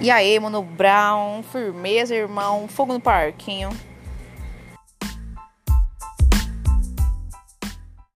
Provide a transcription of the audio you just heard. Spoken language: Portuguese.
E aí, Mano Brown, firmeza, irmão, fogo no parquinho.